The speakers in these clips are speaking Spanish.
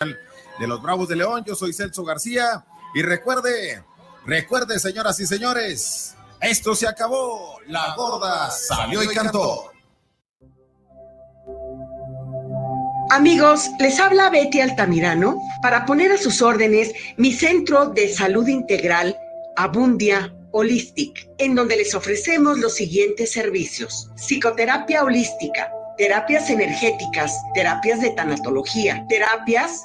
de los Bravos de León. Yo soy Celso García y recuerde, recuerde, señoras y señores, esto se acabó. La gorda salió y cantó. Amigos, les habla Betty Altamirano para poner a sus órdenes mi centro de salud integral Abundia Holistic, en donde les ofrecemos los siguientes servicios. Psicoterapia holística, terapias energéticas, terapias de tanatología, terapias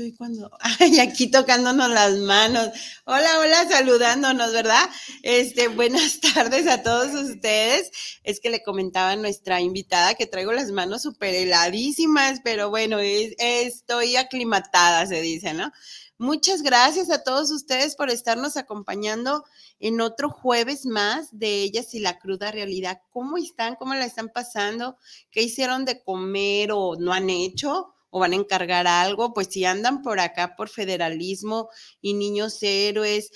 estoy cuando, ay, aquí tocándonos las manos. Hola, hola, saludándonos, ¿verdad? Este, buenas tardes a todos ustedes. Es que le comentaba a nuestra invitada que traigo las manos súper heladísimas, pero bueno, estoy aclimatada, se dice, ¿no? Muchas gracias a todos ustedes por estarnos acompañando en otro jueves más de Ellas y la cruda realidad. ¿Cómo están? ¿Cómo la están pasando? ¿Qué hicieron de comer o no han hecho? O van a encargar algo, pues si andan por acá por federalismo y niños héroes,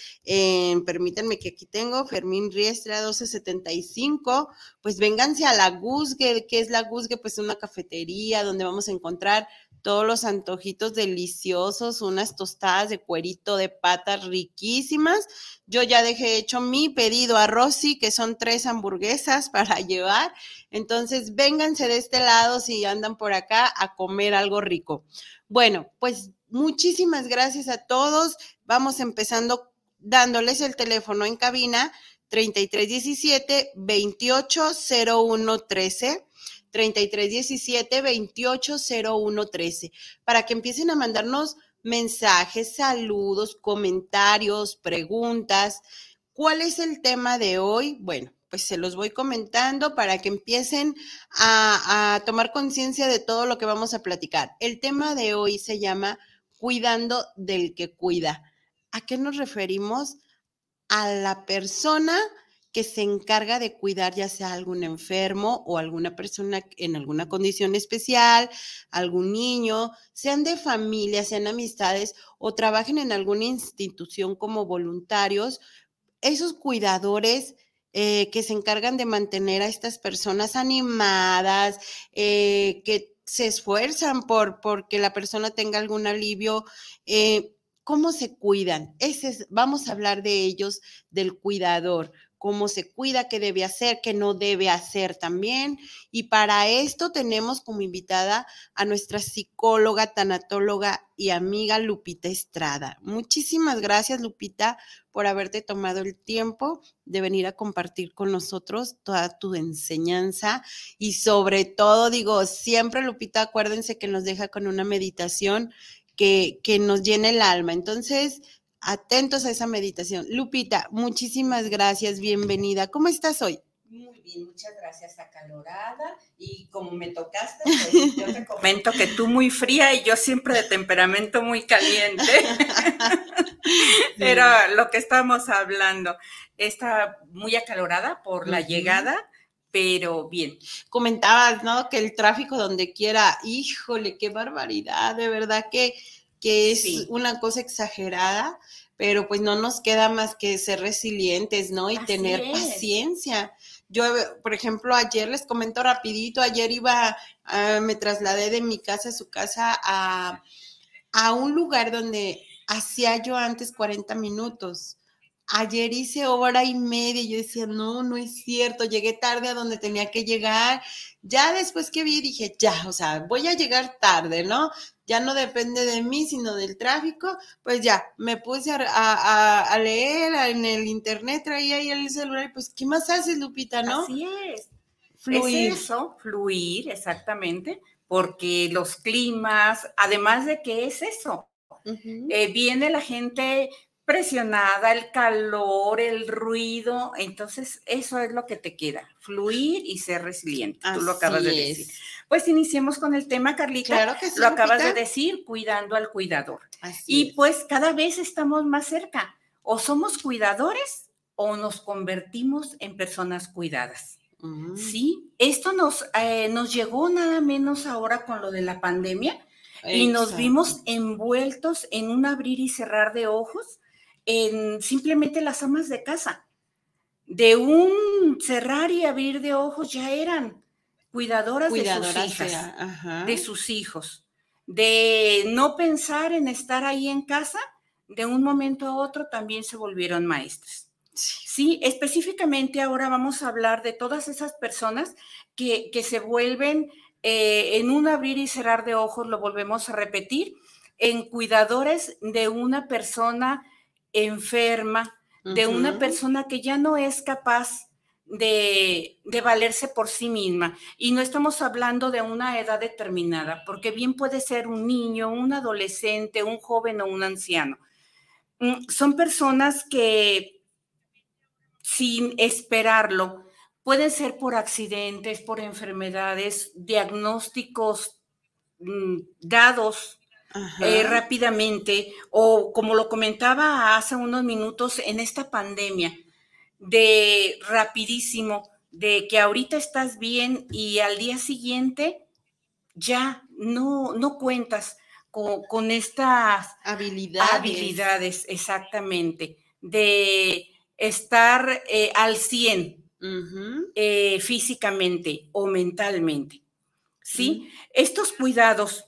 permítanme que aquí tengo Fermín Riestra 1275, pues vénganse a la Guzgue, que es la Guzgue, pues una cafetería donde vamos a encontrar todos los antojitos deliciosos, unas tostadas de cuerito de patas riquísimas. Yo ya dejé hecho mi pedido a Rosy, que son tres hamburguesas para llevar. Entonces, vénganse de este lado si andan por acá a comer algo rico. Bueno, pues muchísimas gracias a todos. Vamos empezando dándoles el teléfono en cabina 3317 280113 3317 280113 para que empiecen a mandarnos mensajes, saludos, comentarios, preguntas. ¿Cuál es el tema de hoy? Bueno, pues se los voy comentando para que empiecen a, a tomar conciencia de todo lo que vamos a platicar. El tema de hoy se llama Cuidando del que cuida. ¿A qué nos referimos? A la persona que se encarga de cuidar ya sea algún enfermo o alguna persona en alguna condición especial, algún niño, sean de familia, sean amistades o trabajen en alguna institución como voluntarios, esos cuidadores eh, que se encargan de mantener a estas personas animadas, eh, que se esfuerzan por porque la persona tenga algún alivio. Eh, ¿Cómo se cuidan? Ese vamos a hablar de ellos, del cuidador cómo se cuida, qué debe hacer, qué no debe hacer también. Y para esto tenemos como invitada a nuestra psicóloga, tanatóloga y amiga Lupita Estrada. Muchísimas gracias, Lupita, por haberte tomado el tiempo de venir a compartir con nosotros toda tu enseñanza y sobre todo, digo, siempre, Lupita, acuérdense que nos deja con una meditación que, que nos llena el alma. Entonces, atentos a esa meditación. Lupita, muchísimas gracias, bienvenida. ¿Cómo estás hoy? Muy bien, muchas gracias, acalorada. Y como me tocaste, pues yo te comento que tú muy fría y yo siempre de temperamento muy caliente. Era lo que estábamos hablando. Está muy acalorada por la llegada, pero bien. Comentabas, ¿no? Que el tráfico donde quiera, híjole, qué barbaridad, de verdad que que es una cosa exagerada, pero pues no nos queda más que ser resilientes, ¿no? Y tener paciencia. Yo, por ejemplo, ayer les comento rapidito, ayer iba, ah, me trasladé de mi casa a su casa a, a un lugar donde hacía yo antes 40 minutos. Ayer hice hora y media y yo decía, no, no es cierto, llegué tarde a donde tenía que llegar. Ya después que vi dije, ya, o sea, voy a llegar tarde, ¿no? Ya no depende de mí, sino del tráfico. Pues ya, me puse a, leer en el internet, traía ahí el celular y pues, ¿qué más haces, Lupita, no? Así es. Fluir. Es eso, fluir, exactamente, porque los climas, además de que es eso, eh, viene la gente presionada, el calor, el ruido, entonces eso es lo que te queda, fluir y ser resiliente. Tú lo acabas de decir. Pues iniciemos con el tema, Carlita. Claro que sí, Lo acabas de decir, cuidando al cuidador. y pues cada vez estamos más cerca. O somos cuidadores o nos convertimos en personas cuidadas. Mm. Sí, esto nos, eh, nos llegó nada menos ahora con lo de la pandemia y nos vimos envueltos en un abrir y cerrar de ojos en simplemente las amas de casa. De un cerrar y abrir de ojos ya eran cuidadoras, de sus hijas, de sus hijos, de no pensar en estar ahí en casa, de un momento a otro también se volvieron maestras. Sí, específicamente ahora vamos a hablar de todas esas personas que, que se vuelven eh, en un abrir y cerrar de ojos, lo volvemos a repetir, en cuidadores de una persona enferma, de una persona que ya no es capaz de, de, valerse por sí misma. Y no estamos hablando de una edad determinada, porque bien puede ser un niño, un adolescente, un joven o un anciano. Mm, son personas que sin esperarlo Pueden ser por accidentes, por enfermedades, diagnósticos mm, dados eh, rápidamente, o como lo comentaba hace unos minutos, en esta pandemia, de rapidísimo, de que ahorita estás bien y al día siguiente ya no, no cuentas con, estas habilidades. habilidades, exactamente, de estar eh, al 100 eh, físicamente o mentalmente. ¿Sí? Estos cuidados,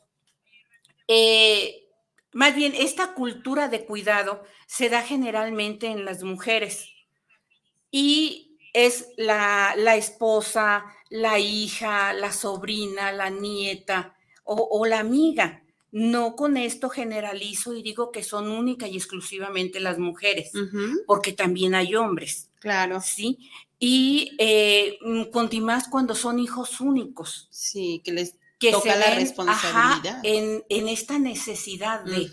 eh, más bien esta cultura de cuidado se da generalmente en las mujeres y es la, la esposa, la hija, la sobrina, la nieta o, la amiga. No con esto generalizo y digo que son única y exclusivamente las mujeres, porque también hay hombres. Claro. Sí, y eh, más cuando son hijos únicos. Sí, que les toca la responsabilidad. en, esta necesidad de.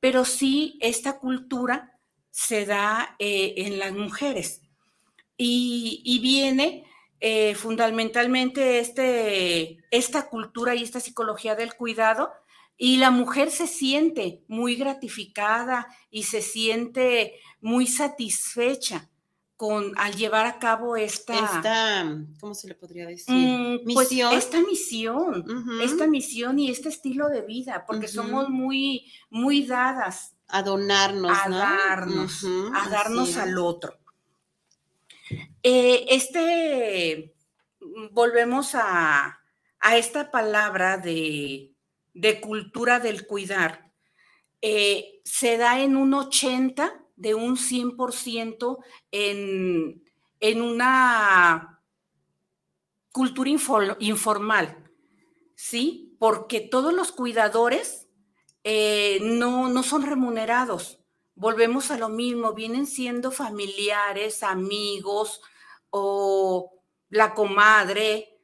Pero sí, esta cultura se da eh, en las mujeres. Y, viene eh, fundamentalmente este, esta cultura y esta psicología del cuidado. Y la mujer se siente muy gratificada y se siente muy satisfecha al llevar a cabo esta, esta ¿cómo se le podría decir? Mm, pues, misión. esta misión, esta misión y este estilo de vida, porque somos muy, muy dadas. A donarnos, a darnos, a darnos al otro. Eh, este, volvemos a, esta palabra de, cultura del cuidar. Eh, se da en un 80 de un 100% en, en una cultura informal, ¿sí? Porque todos los cuidadores eh, no, no son remunerados. Volvemos a lo mismo, vienen siendo familiares, amigos o la comadre.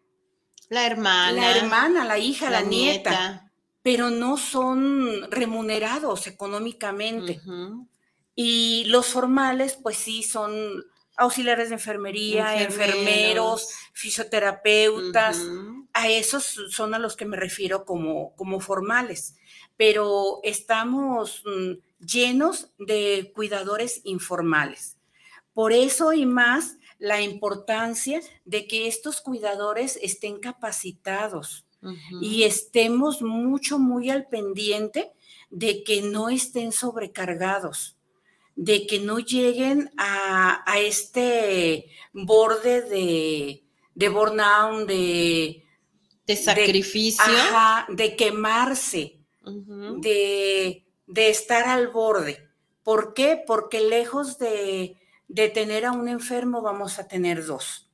La hermana. La hermana, la hija, la, nieta, pero no son remunerados económicamente. Y los formales, pues sí, son auxiliares de enfermería, enfermeros, fisioterapeutas. A esos son a los que me refiero como, como formales. Pero estamos mm, llenos de cuidadores informales. Por eso y más la importancia de que estos cuidadores estén capacitados y estemos mucho, muy al pendiente de que no estén sobrecargados de que no lleguen a, este borde de, de burnout, de, de sacrificio, de, quemarse, de de estar al borde. ¿Por qué? Porque lejos de, de tener a un enfermo vamos a tener dos.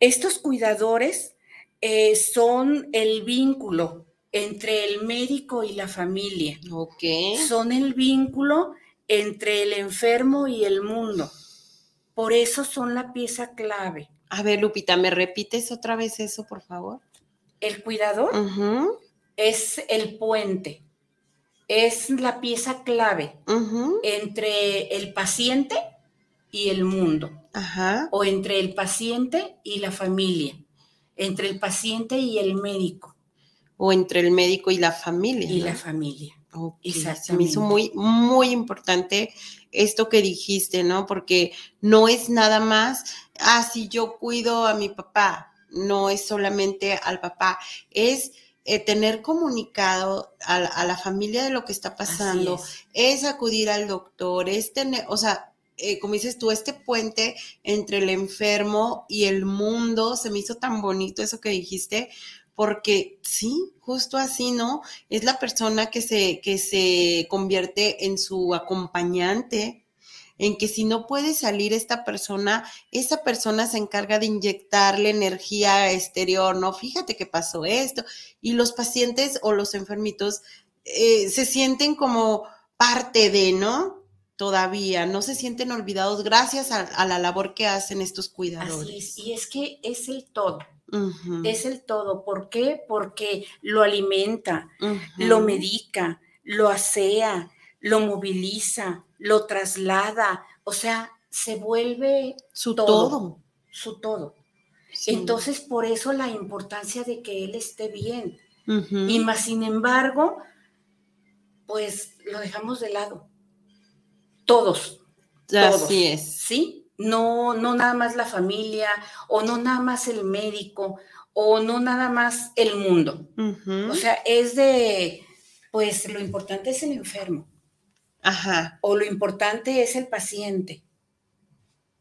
Estos cuidadores eh, son el vínculo entre el médico y la familia. Ok. Son el vínculo entre el enfermo y el mundo. Por eso son la pieza clave. A ver, Lupita, ¿me repites otra vez eso, por favor? El cuidador es el puente, es la pieza clave entre el paciente y el mundo, o entre el paciente y la familia, entre el paciente y el médico. O entre el médico y la familia. Y la familia. Se me hizo muy, muy importante esto que dijiste, ¿no? Porque no es nada más, ah, si yo cuido a mi papá, no es solamente al papá, es eh, tener comunicado a, la familia de lo que está pasando, es. acudir al doctor, es tener, o sea, eh, como dices tú, este puente entre el enfermo y el mundo, se me hizo tan bonito eso que dijiste, porque sí, justo así, ¿no? Es la persona que se, que se convierte en su acompañante, en que si no puede salir esta persona, esa persona se encarga de inyectarle energía exterior, ¿no? Fíjate que pasó esto. Y los pacientes o los enfermitos eh, se sienten como parte de, ¿no? Todavía, no se sienten olvidados gracias a, la labor que hacen estos cuidadores. Así es, y es que es el todo. Es el todo. ¿Por qué? Porque lo alimenta, lo medica, lo asea, lo moviliza, lo traslada, o sea, se vuelve su todo, su todo. Entonces, por eso la importancia de que él esté bien. Y más, sin embargo, pues lo dejamos de lado. Todos. Así es. ¿Sí? No, no nada más la familia, o no nada más el médico, o no nada más el mundo. O sea, es de, pues lo importante es el enfermo. Ajá. O lo importante es el paciente.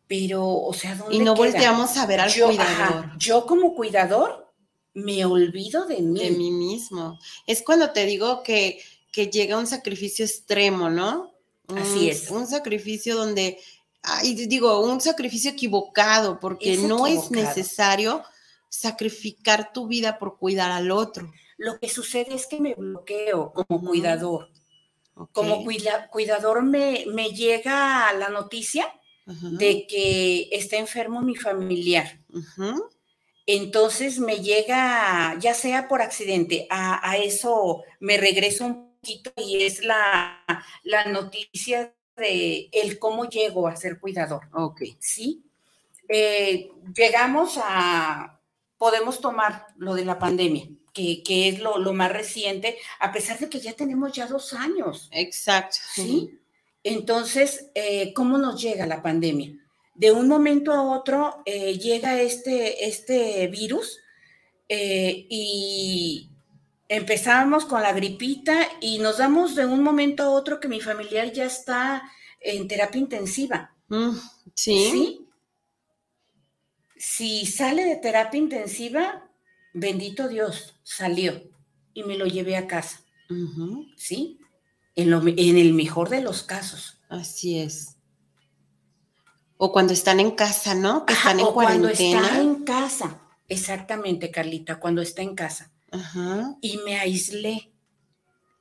Pero, o sea, ¿dónde Y no volteamos a ver al yo, cuidador. yo como cuidador me olvido de mí. De mí mismo. Es cuando te digo que, que llega un sacrificio extremo, ¿no? Así es. Un sacrificio donde, digo, un sacrificio equivocado, porque no es necesario sacrificar tu vida por cuidar al otro. Lo que sucede es que me bloqueo como cuidador. Como cuidador me, me, llega la noticia de que está enfermo mi familiar. Entonces me llega, ya sea por accidente, a, eso me regreso un poquito y es la, la noticia de el cómo llego a ser cuidador. Ok. Sí. Eh, llegamos a, podemos tomar lo de la pandemia que, es lo, más reciente, a pesar de que ya tenemos ya dos años. Exacto. ¿Sí? Entonces, eh, ¿cómo nos llega la pandemia? De un momento a otro eh, llega este, este virus y empezamos con la gripita y nos damos de un momento a otro que mi familiar ya está en terapia intensiva. Mm, sí. ¿Sí? Si sale de terapia intensiva, bendito Dios, salió y me lo llevé a casa. ¿Sí? En, el mejor de los casos. Así es. O cuando están en casa, ¿no? Que están en o Cuando está en casa. Exactamente, Carlita, cuando está en casa. Y me aislé.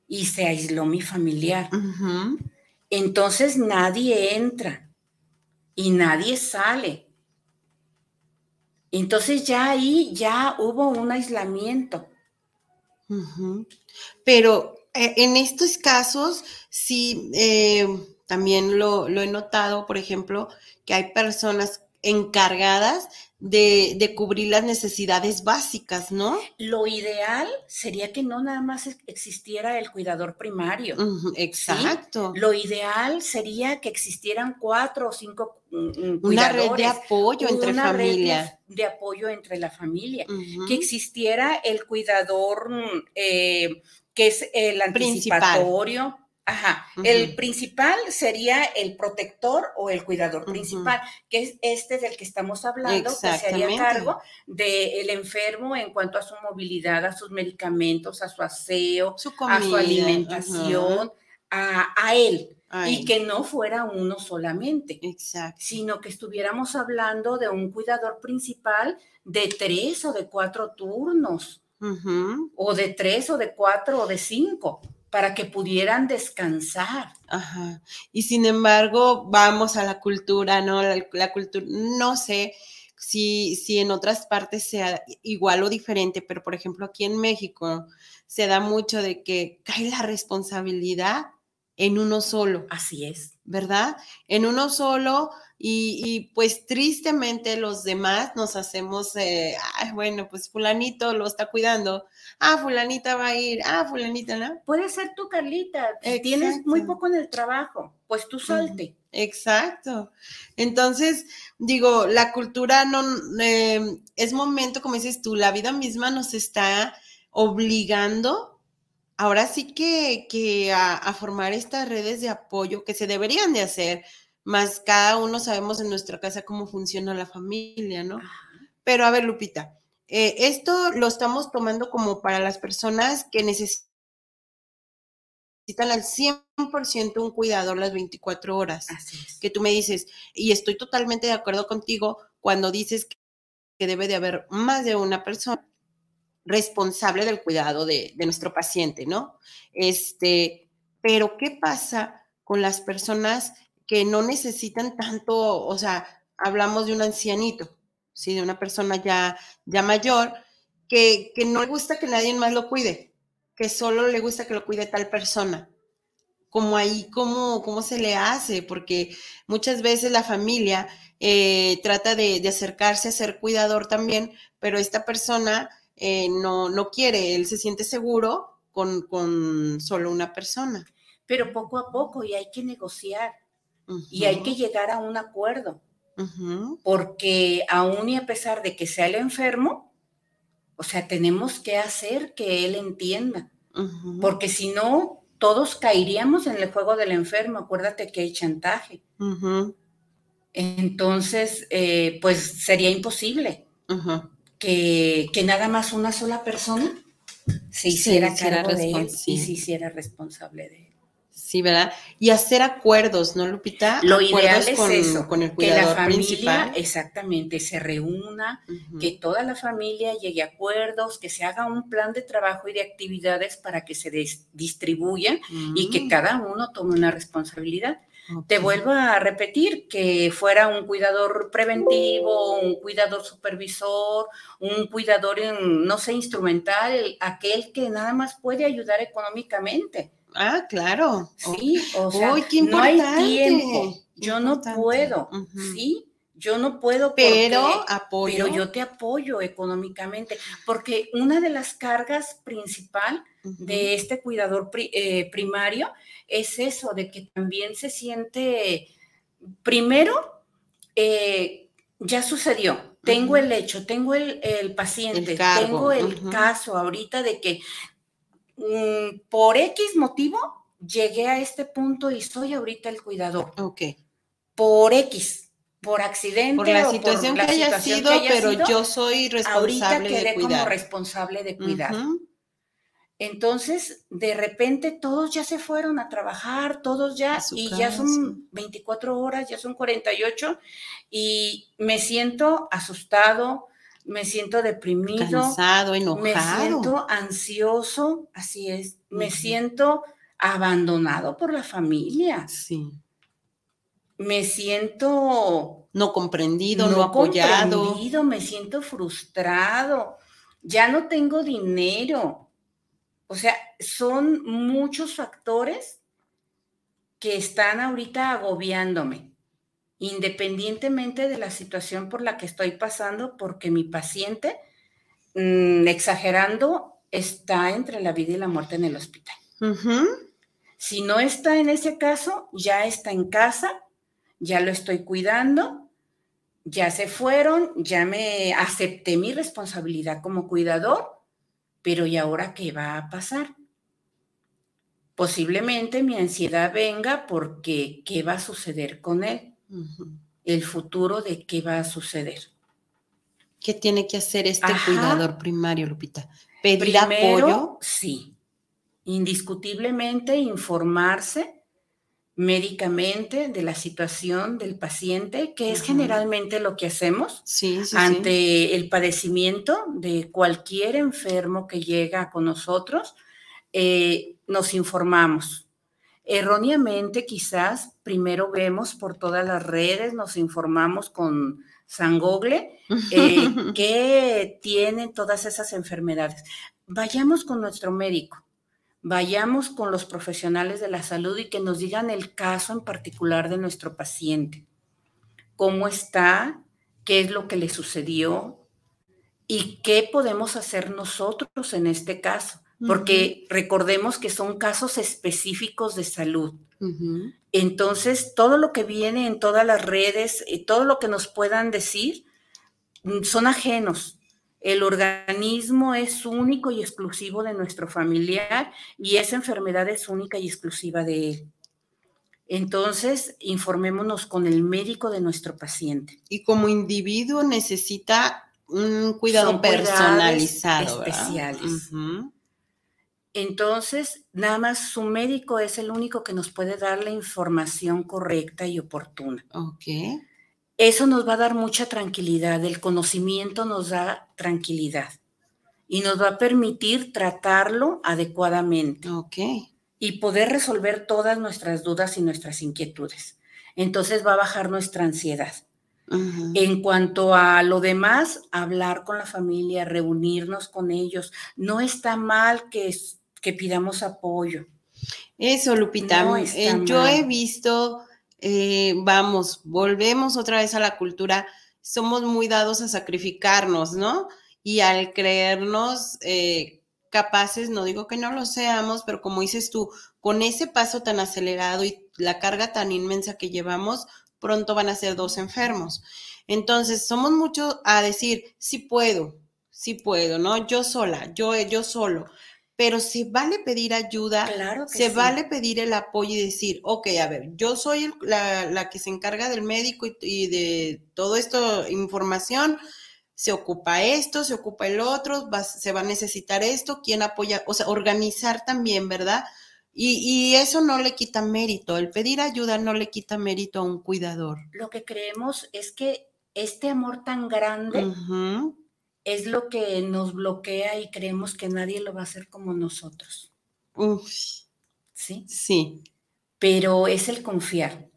Y se aisló mi familiar. Entonces nadie entra y nadie sale. Entonces ya ahí ya hubo un aislamiento. Pero eh, en estos casos, sí, eh, también lo, lo, he notado, por ejemplo, que hay personas encargadas de, cubrir las necesidades básicas, ¿no? Lo ideal sería que no nada más existiera el cuidador primario. exacto. Lo ideal sería que existieran cuatro o cinco cuidadores. Mm, mm, una red de apoyo entre familia. de, apoyo entre la familia. Que existiera el cuidador mm, eh, que es el anticipatorio. Ajá. El principal sería el protector o el cuidador principal, que es este del que estamos hablando, que se haría cargo del enfermo en cuanto a su movilidad, a sus medicamentos, a su aseo, a su alimentación, a, él y que no fuera uno solamente. Exacto. Sino que estuviéramos hablando de un cuidador principal de tres o de cuatro turnos, o de tres o de cuatro o de cinco para que pudieran descansar. Ajá. Y sin embargo, vamos a la cultura, ¿no? La, cultura, no sé si, si en otras partes sea igual o diferente, pero por ejemplo aquí en México se da mucho de que cae la responsabilidad en uno solo. Así es. ¿Verdad? En uno solo y, pues tristemente los demás nos hacemos, eh, bueno, pues fulanito lo está cuidando, ah, fulanita va a ir, ah, fulanita, ¿no? Puede ser tú, Carlita, tienes muy poco en el trabajo, pues tú salte. Exacto. Entonces, digo, la cultura no, em, es momento, como dices tú, la vida misma nos está obligando ahora sí que, que a, formar estas redes de apoyo que se deberían de hacer, más cada uno sabemos en nuestra casa cómo funciona la familia, ¿no? Pero a ver, Lupita, eh, esto lo estamos tomando como para las personas que necesitan al 100% un cuidador las 24 horas. Así es. Que tú me dices, y estoy totalmente de acuerdo contigo cuando dices que debe de haber más de una persona responsable del cuidado de, nuestro paciente, ¿no? Este, pero ¿qué pasa con las personas que no necesitan tanto, o sea, hablamos de un ancianito, ¿sí? De una persona ya, ya mayor, que, que no le gusta que nadie más lo cuide, que solo le gusta que lo cuide tal persona. Como ahí, ¿cómo, cómo se le hace? Porque muchas veces la familia eh, trata de, de acercarse a ser cuidador también, pero esta persona eh, no, no quiere, él se siente seguro con, con, solo una persona. Pero poco a poco y hay que negociar y hay que llegar a un acuerdo, porque aún y a pesar de que sea el enfermo, o sea, tenemos que hacer que él entienda, porque si no, todos caeríamos en el juego del enfermo, acuérdate que hay chantaje. Entonces, eh, pues sería imposible que, nada más una sola persona se hiciera cargo de él y se hiciera responsable de él. Sí, ¿verdad? Y hacer acuerdos, ¿no, Lupita? Lo ideal es con, eso, con el cuidador que la familia, principal. exactamente, se reúna, que toda la familia llegue a acuerdos, que se haga un plan de trabajo y de actividades para que se distribuyan y que mm. cada uno tome una responsabilidad. Te vuelvo a repetir que fuera un cuidador preventivo, un cuidador supervisor, un cuidador, no sé, instrumental, aquel que nada más puede ayudar económicamente. Ah, claro. Sí, o sea, no hay tiempo. Yo no puedo, ¿sí? Yo no puedo, pero apoyo. Pero yo te apoyo económicamente, porque una de las cargas principal de este cuidador eh, primario es eso, de que también se siente, primero, eh, ya sucedió, tengo el hecho, tengo el, paciente, tengo el caso ahorita de que mm, por X motivo llegué a este punto y soy ahorita el cuidador. Ok. Por X, por accidente. Por la situación que haya sido, pero yo soy responsable ahorita quedé como responsable de cuidar. Entonces, de repente todos ya se fueron a trabajar, todos ya, y ya son 24 horas, ya son 48, y me siento asustado, me siento deprimido, cansado, enojado, me siento ansioso, así es, me siento abandonado por la familia. Sí. Me siento no comprendido, no, no apoyado. Comprendido, me siento frustrado. Ya no tengo dinero o sea, son muchos factores que están ahorita agobiándome, independientemente de la situación por la que estoy pasando, porque mi paciente, mm, exagerando, está entre la vida y la muerte en el hospital. Si no está en ese caso, ya está en casa, ya lo estoy cuidando, ya se fueron, ya me acepté mi responsabilidad como cuidador pero ¿y ahora qué va a pasar? Posiblemente mi ansiedad venga porque ¿qué va a suceder con él? El futuro de qué va a suceder. ¿Qué tiene que hacer este cuidador primario, Lupita? ¿Pedir apoyo? Sí. indiscutiblemente informarse médicamente de la situación del paciente, que es generalmente lo que hacemos ante el padecimiento de cualquier enfermo que llega con nosotros. Eh, nos informamos. Erróneamente, quizás, primero vemos por todas las redes, nos informamos con Sangogle, eh, que tienen todas esas enfermedades. Vayamos con nuestro médico vayamos con los profesionales de la salud y que nos digan el caso en particular de nuestro paciente. ¿Cómo está? ¿Qué es lo que le sucedió? ¿Y qué podemos hacer nosotros en este caso? Porque recordemos que son casos específicos de salud. Entonces, todo lo que viene en todas las redes y todo lo que nos puedan decir mm, son ajenos el organismo es único y exclusivo de nuestro familiar y esa enfermedad es única y exclusiva de él. Entonces, informémonos con el médico de nuestro paciente. Y como individuo necesita un cuidado personalizado. Especiales. Entonces, nada más su médico es el único que nos puede dar la información correcta y oportuna. Ok. Eso nos va a dar mucha tranquilidad, el conocimiento nos da tranquilidad y nos va a permitir tratarlo adecuadamente. Ok. Y poder resolver todas nuestras dudas y nuestras inquietudes. Entonces va a bajar nuestra ansiedad. En cuanto a lo demás, hablar con la familia, reunirnos con ellos. No está mal que, que pidamos apoyo. Eso, Lupita. Eh, yo he visto eh, vamos, volvemos otra vez a la cultura, somos muy dados a sacrificarnos, ¿no? Y al creernos eh, capaces, no digo que no lo seamos, pero como dices tú, con ese paso tan acelerado y la carga tan inmensa que llevamos, pronto van a ser dos enfermos. Entonces, somos muchos a decir, sí puedo, sí puedo, ¿no? Yo sola, yo, yo solo pero se vale pedir ayuda, claro se vale pedir el apoyo y decir, ok, a ver, yo soy la, que se encarga del médico y, de todo esto, información, se ocupa esto, se ocupa el otro, se va a necesitar esto, quién apoya, o sea, organizar también, ¿verdad? Y, eso no le quita mérito, el pedir ayuda no le quita mérito a un cuidador. Lo que creemos es que este amor tan grande es lo que nos bloquea y creemos que nadie lo va a hacer como nosotros. Uf. ¿Sí? Sí. Pero es el confiar.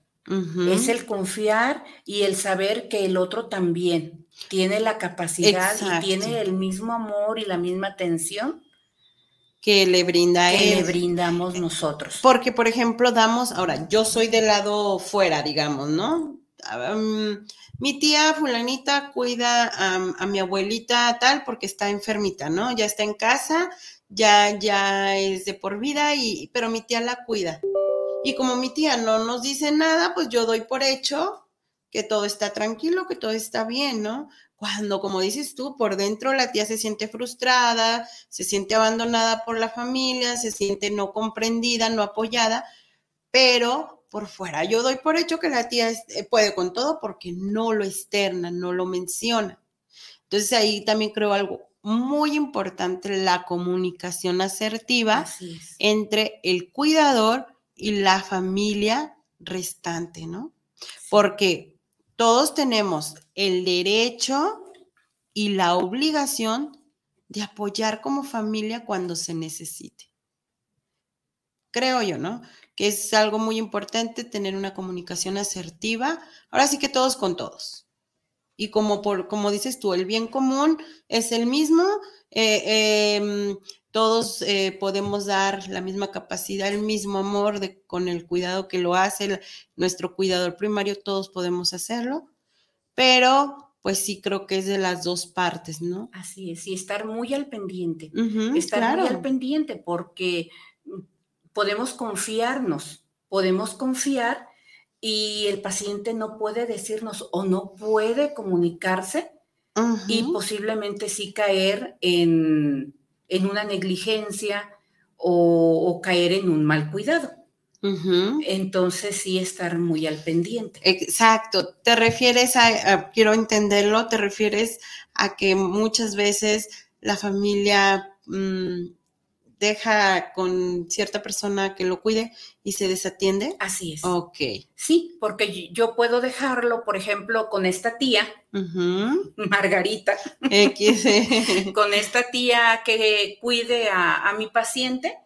Es el confiar y el saber que el otro también tiene la capacidad y tiene el mismo amor y la misma atención que le brinda que le brindamos nosotros. Porque, por ejemplo, damos, ahora, yo soy del lado fuera, digamos, ¿no? Mi tía fulanita cuida a, mi abuelita tal porque está enfermita, ¿no? Ya está en casa, ya, ya es de por vida, y, pero mi tía la cuida. Y como mi tía no nos dice nada, pues yo doy por hecho que todo está tranquilo, que todo está bien, ¿no? Cuando, como dices tú, por dentro la tía se siente frustrada, se siente abandonada por la familia, se siente no comprendida, no apoyada, pero por fuera. Yo doy por hecho que la tía eh, puede con todo porque no lo externa, no lo menciona. Entonces ahí también creo algo muy importante, la comunicación asertiva entre el cuidador y la familia restante, ¿no? Porque todos tenemos el derecho y la obligación de apoyar como familia cuando se necesite. Creo yo, ¿no? que es algo muy importante tener una comunicación asertiva. Ahora sí que todos con todos. Y como, por, como dices tú, el bien común es el mismo, eh, em, todos eh, podemos dar la misma capacidad, el mismo amor de, con el cuidado que lo hace nuestro cuidador primario, todos podemos hacerlo, pero pues sí creo que es de las dos partes, ¿no? Así es, y estar muy al pendiente, estar muy al pendiente porque podemos confiarnos, podemos confiar y el paciente no puede decirnos o no puede comunicarse y posiblemente sí caer en, una negligencia o, caer en un mal cuidado. Entonces sí estar muy al pendiente. Exacto. Te refieres a, quiero entenderlo, te refieres a que muchas veces la familia mm, deja con cierta persona que lo cuide y se desatiende. Así es. Ok. Sí, porque yo puedo dejarlo, por ejemplo, con esta tía, Margarita, con esta tía que cuide a, mi paciente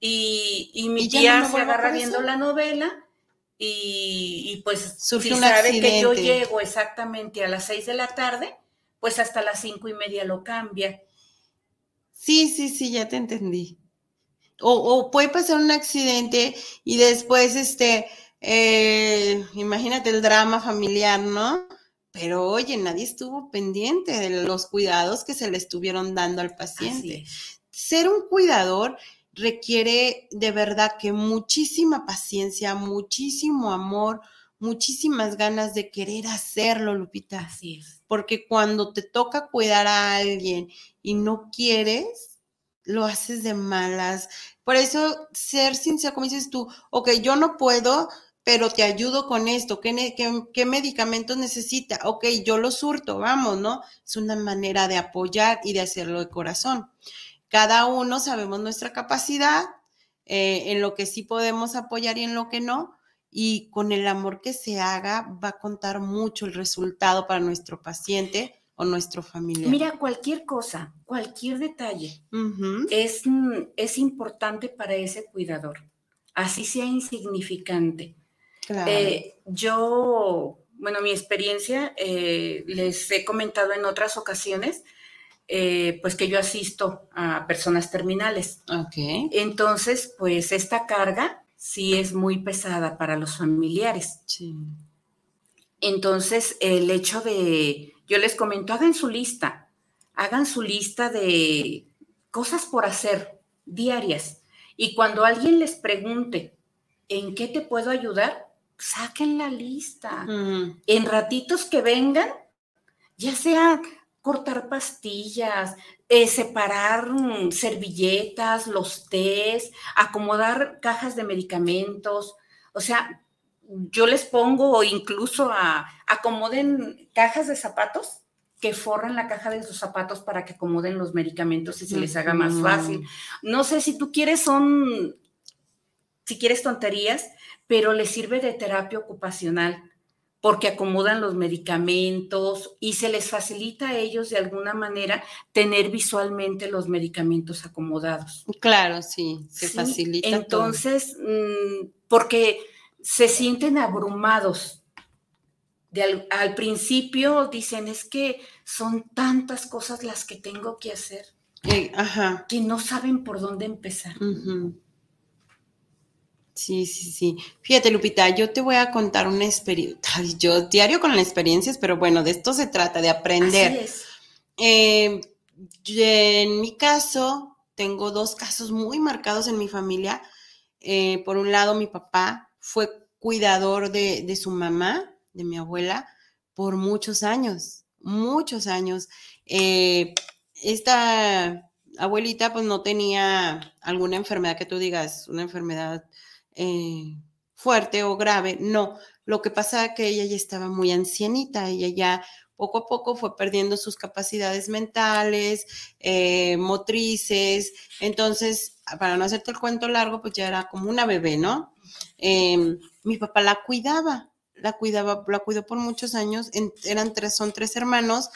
y, mi tía se agarra viendo la novela y, pues si sabe que yo llego exactamente a las seis de la tarde, pues hasta las cinco y media lo cambia. Sí, sí, sí, ya te entendí. O, puede pasar un accidente y después, este, eh, imagínate el drama familiar, ¿no? Pero oye, nadie estuvo pendiente de los cuidados que se le estuvieron dando al paciente. Ser un cuidador requiere de verdad que muchísima paciencia, muchísimo amor, muchísimas ganas de querer hacerlo, Lupita. Así es. Porque cuando te toca cuidar a alguien y no quieres, lo haces de malas. Por eso, ser sincero, como dices tú, ok, yo no puedo, pero te ayudo con esto. ¿Qué, qué, medicamentos necesita? Ok, yo lo surto, vamos, ¿no? Es una manera de apoyar y de hacerlo de corazón. Cada uno sabemos nuestra capacidad, eh, en lo que sí podemos apoyar y en lo que no, y con el amor que se haga va a contar mucho el resultado para nuestro paciente o nuestro familiar. Mira, cualquier cosa, cualquier detalle es, es importante para ese cuidador, así sea insignificante. Eh, yo, bueno, mi experiencia, eh, les he comentado en otras ocasiones, eh, pues que yo asisto a personas terminales. Ok. Entonces, pues esta carga sí es muy pesada para los familiares. Sí. Entonces, el hecho de, yo les comento, hagan su lista, hagan su lista de cosas por hacer diarias. Y cuando alguien les pregunte, ¿en qué te puedo ayudar? Saquen la lista. En ratitos que vengan, ya sea cortar pastillas, eh, separar mm, servilletas, los tés, acomodar cajas de medicamentos. O sea, yo les pongo incluso a acomoden cajas de zapatos que forran la caja de sus zapatos para que acomoden los medicamentos y se les haga más fácil. No sé si tú quieres son, si quieres tonterías, pero les sirve de terapia ocupacional porque acomodan los medicamentos y se les facilita a ellos de alguna manera tener visualmente los medicamentos acomodados. Claro, sí, se facilita. Entonces, mm, porque se sienten abrumados. al, principio dicen, es que son tantas cosas las que tengo que hacer, eh, que no saben por dónde empezar. Sí, sí, sí. Fíjate, Lupita, yo te voy a contar una experiencia. Yo diario con las experiencias, pero bueno, de esto se trata, de aprender. Así es. Eh, en mi caso, tengo dos casos muy marcados en mi familia. Eh, por un lado, mi papá fue cuidador de, su mamá, de mi abuela, por muchos años, muchos años. Eh, esta abuelita pues no tenía alguna enfermedad que tú digas, una enfermedad eh, fuerte o grave, no. Lo que pasa es que ella ya estaba muy ancianita, ella ya poco a poco fue perdiendo sus capacidades mentales, eh, motrices, entonces, para no hacerte el cuento largo, pues ya era como una bebé, ¿no? Em, mi papá la cuidaba, la cuidaba, la cuidó por muchos años, eran tres, son tres hermanos,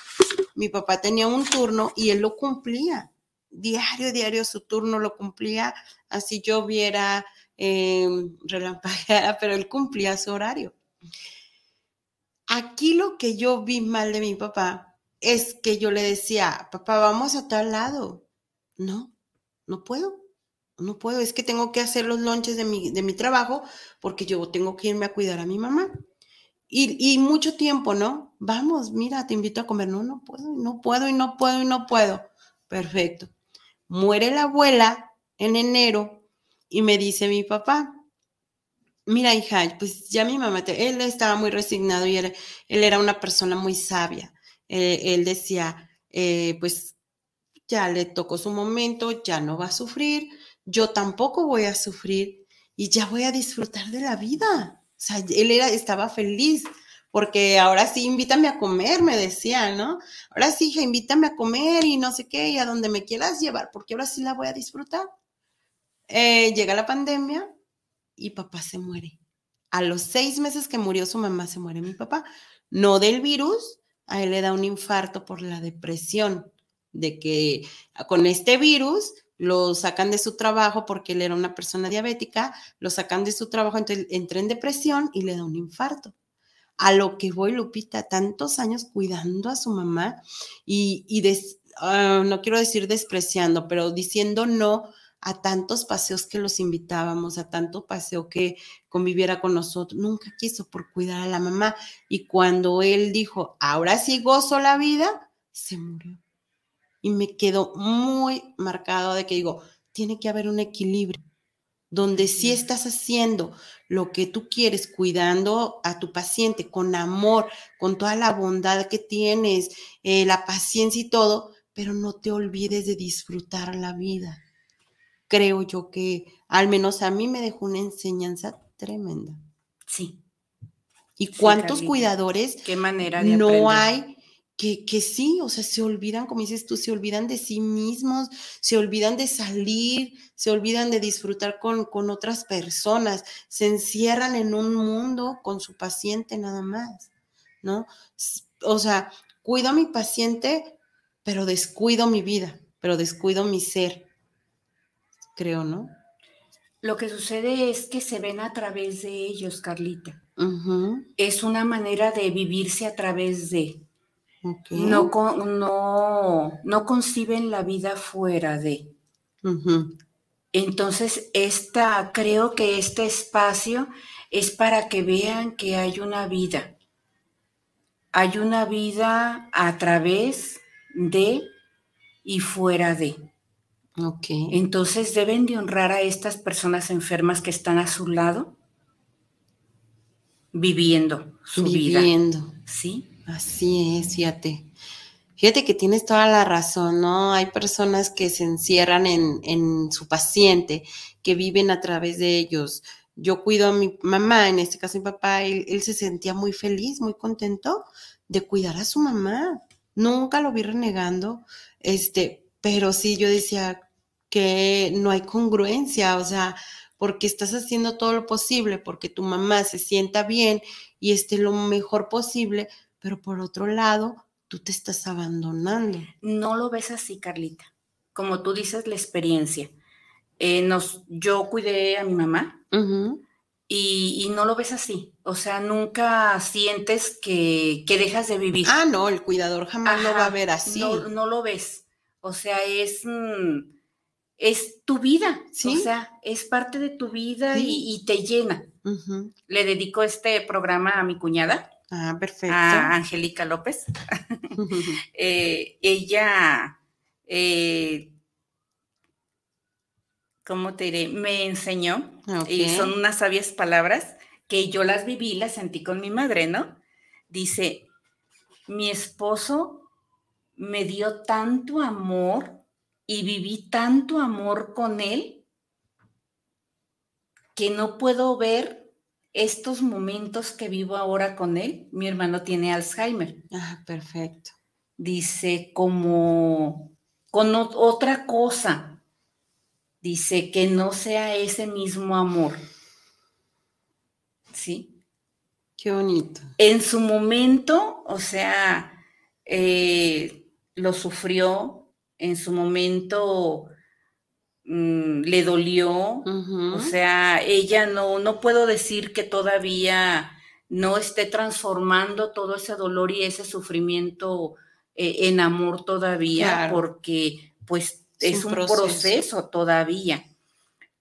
mi papá tenía un turno y él lo cumplía, diario, diario su turno lo cumplía, así yo viera eh, pero él cumplía su horario. Aquí lo que yo vi mal de mi papá es que yo le decía, papá, vamos a tal lado. No, no puedo, no puedo, es que tengo que hacer los lonches de mi, de mi trabajo porque yo tengo que irme a cuidar a mi mamá. Y, y, mucho tiempo, ¿no? Vamos, mira, te invito a comer. No, no puedo, no puedo, y no puedo, y no puedo. Perfecto. Muere la abuela en enero y me dice mi papá, mira hija, pues ya mi mamá, él estaba muy resignado y él era una persona muy sabia. Eh, él decía, eh, pues ya le tocó su momento, ya no va a sufrir, yo tampoco voy a sufrir y ya voy a disfrutar de la vida. O sea, él era, estaba feliz porque ahora sí, invítame a comer, me decía, ¿no? Ahora sí, hija, invítame a comer y no sé qué, y a donde me quieras llevar, porque ahora sí la voy a disfrutar. Eh, llega la pandemia y papá se muere. A los seis meses que murió su mamá se muere mi papá. No del virus, a él le da un infarto por la depresión, de que con este virus lo sacan de su trabajo porque él era una persona diabética, lo sacan de su trabajo, entonces entra en depresión y le da un infarto. A lo que voy, Lupita, tantos años cuidando a su mamá y, y ah, no quiero decir despreciando, pero diciendo no a tantos paseos que los invitábamos, a tanto paseo que conviviera con nosotros. Nunca quiso por cuidar a la mamá. Y cuando él dijo, ahora sí gozo la vida, se murió. Y me quedó muy marcado de que digo, tiene que haber un equilibrio donde sí estás haciendo lo que tú quieres, cuidando a tu paciente con amor, con toda la bondad que tienes, eh, la paciencia y todo, pero no te olvides de disfrutar la vida creo yo que al menos a mí me dejó una enseñanza tremenda. Sí. ¿Y cuántos cuidadores ¿Qué manera no hay que, que, sí, o sea, se olvidan, como dices tú, se olvidan de sí mismos, se olvidan de salir, se olvidan de disfrutar con, con otras personas, se encierran en un mundo con su paciente nada más, ¿no? O sea, cuido a mi paciente, pero descuido mi vida, pero descuido mi ser creo, ¿no? Lo que sucede es que se ven a través de ellos, Carlita. Es una manera de vivirse a través de. No, no, no conciben la vida fuera de. Entonces, esta, creo que este espacio es para que vean que hay una vida. Hay una vida a través de y fuera de. Ok. Entonces deben de honrar a estas personas enfermas que están a su lado, viviendo su vida. Viviendo. Sí. Así es, fíjate. Fíjate que tienes toda la razón, ¿no? Hay personas que se encierran en, en su paciente, que viven a través de ellos. Yo cuido a mi mamá, en este caso mi papá, él, él se sentía muy feliz, muy contento de cuidar a su mamá. Nunca lo vi renegando. Este, pero sí yo decía que no hay congruencia, o sea, porque estás haciendo todo lo posible, porque tu mamá se sienta bien y esté lo mejor posible, pero por otro lado, tú te estás abandonando. No lo ves así, Carlita. Como tú dices, la experiencia. Eh, nos, yo cuidé a mi mamá y, no lo ves así. O sea, nunca sientes que, dejas de vivir. Ah, no, el cuidador jamás lo va a ver así. No, no lo ves. O sea, es, mm, es tu vida, ¿Sí? o sea, es parte de tu vida y, te llena. Le dedico este programa a mi cuñada. Ah, perfecto. A Angélica López. Eh, ella, eh, ¿cómo te diré? Me enseñó, y son unas sabias palabras que yo las viví, las sentí con mi madre, ¿no? Dice, mi esposo me dio tanto amor y viví tanto amor con él que no puedo ver estos momentos que vivo ahora con él. Mi hermano tiene Alzheimer. Ah, perfecto. Dice como con otra cosa. Dice que no sea ese mismo amor. ¿Sí? Qué bonito. En su momento, o sea, eh, lo sufrió, en su momento mm, le dolió, o sea, ella no, no puedo decir que todavía no esté transformando todo ese dolor y ese sufrimiento eh, en amor todavía, porque pues es, un, proceso. todavía.